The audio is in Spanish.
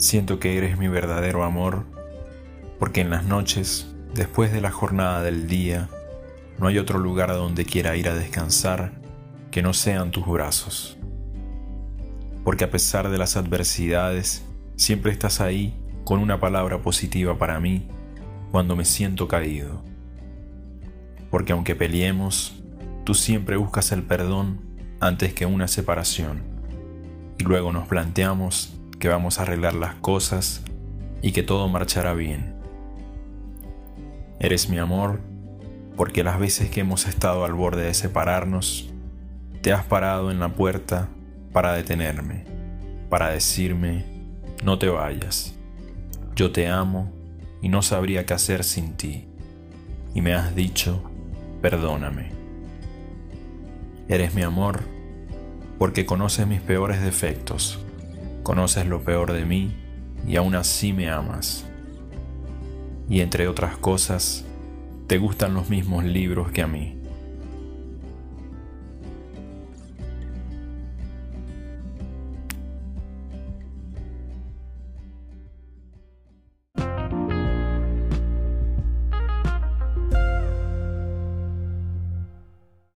Siento que eres mi verdadero amor, porque en las noches, después de la jornada del día, no hay otro lugar a donde quiera ir a descansar que no sean tus brazos. Porque a pesar de las adversidades, siempre estás ahí con una palabra positiva para mí cuando me siento caído. Porque aunque peleemos, tú siempre buscas el perdón antes que una separación. Y luego nos planteamos que vamos a arreglar las cosas y que todo marchará bien. Eres mi amor porque las veces que hemos estado al borde de separarnos, te has parado en la puerta para detenerme, para decirme, no te vayas, yo te amo y no sabría qué hacer sin ti. Y me has dicho, perdóname. Eres mi amor porque conoces mis peores defectos, conoces lo peor de mí y aún así me amas. Y entre otras cosas, te gustan los mismos libros que a mí.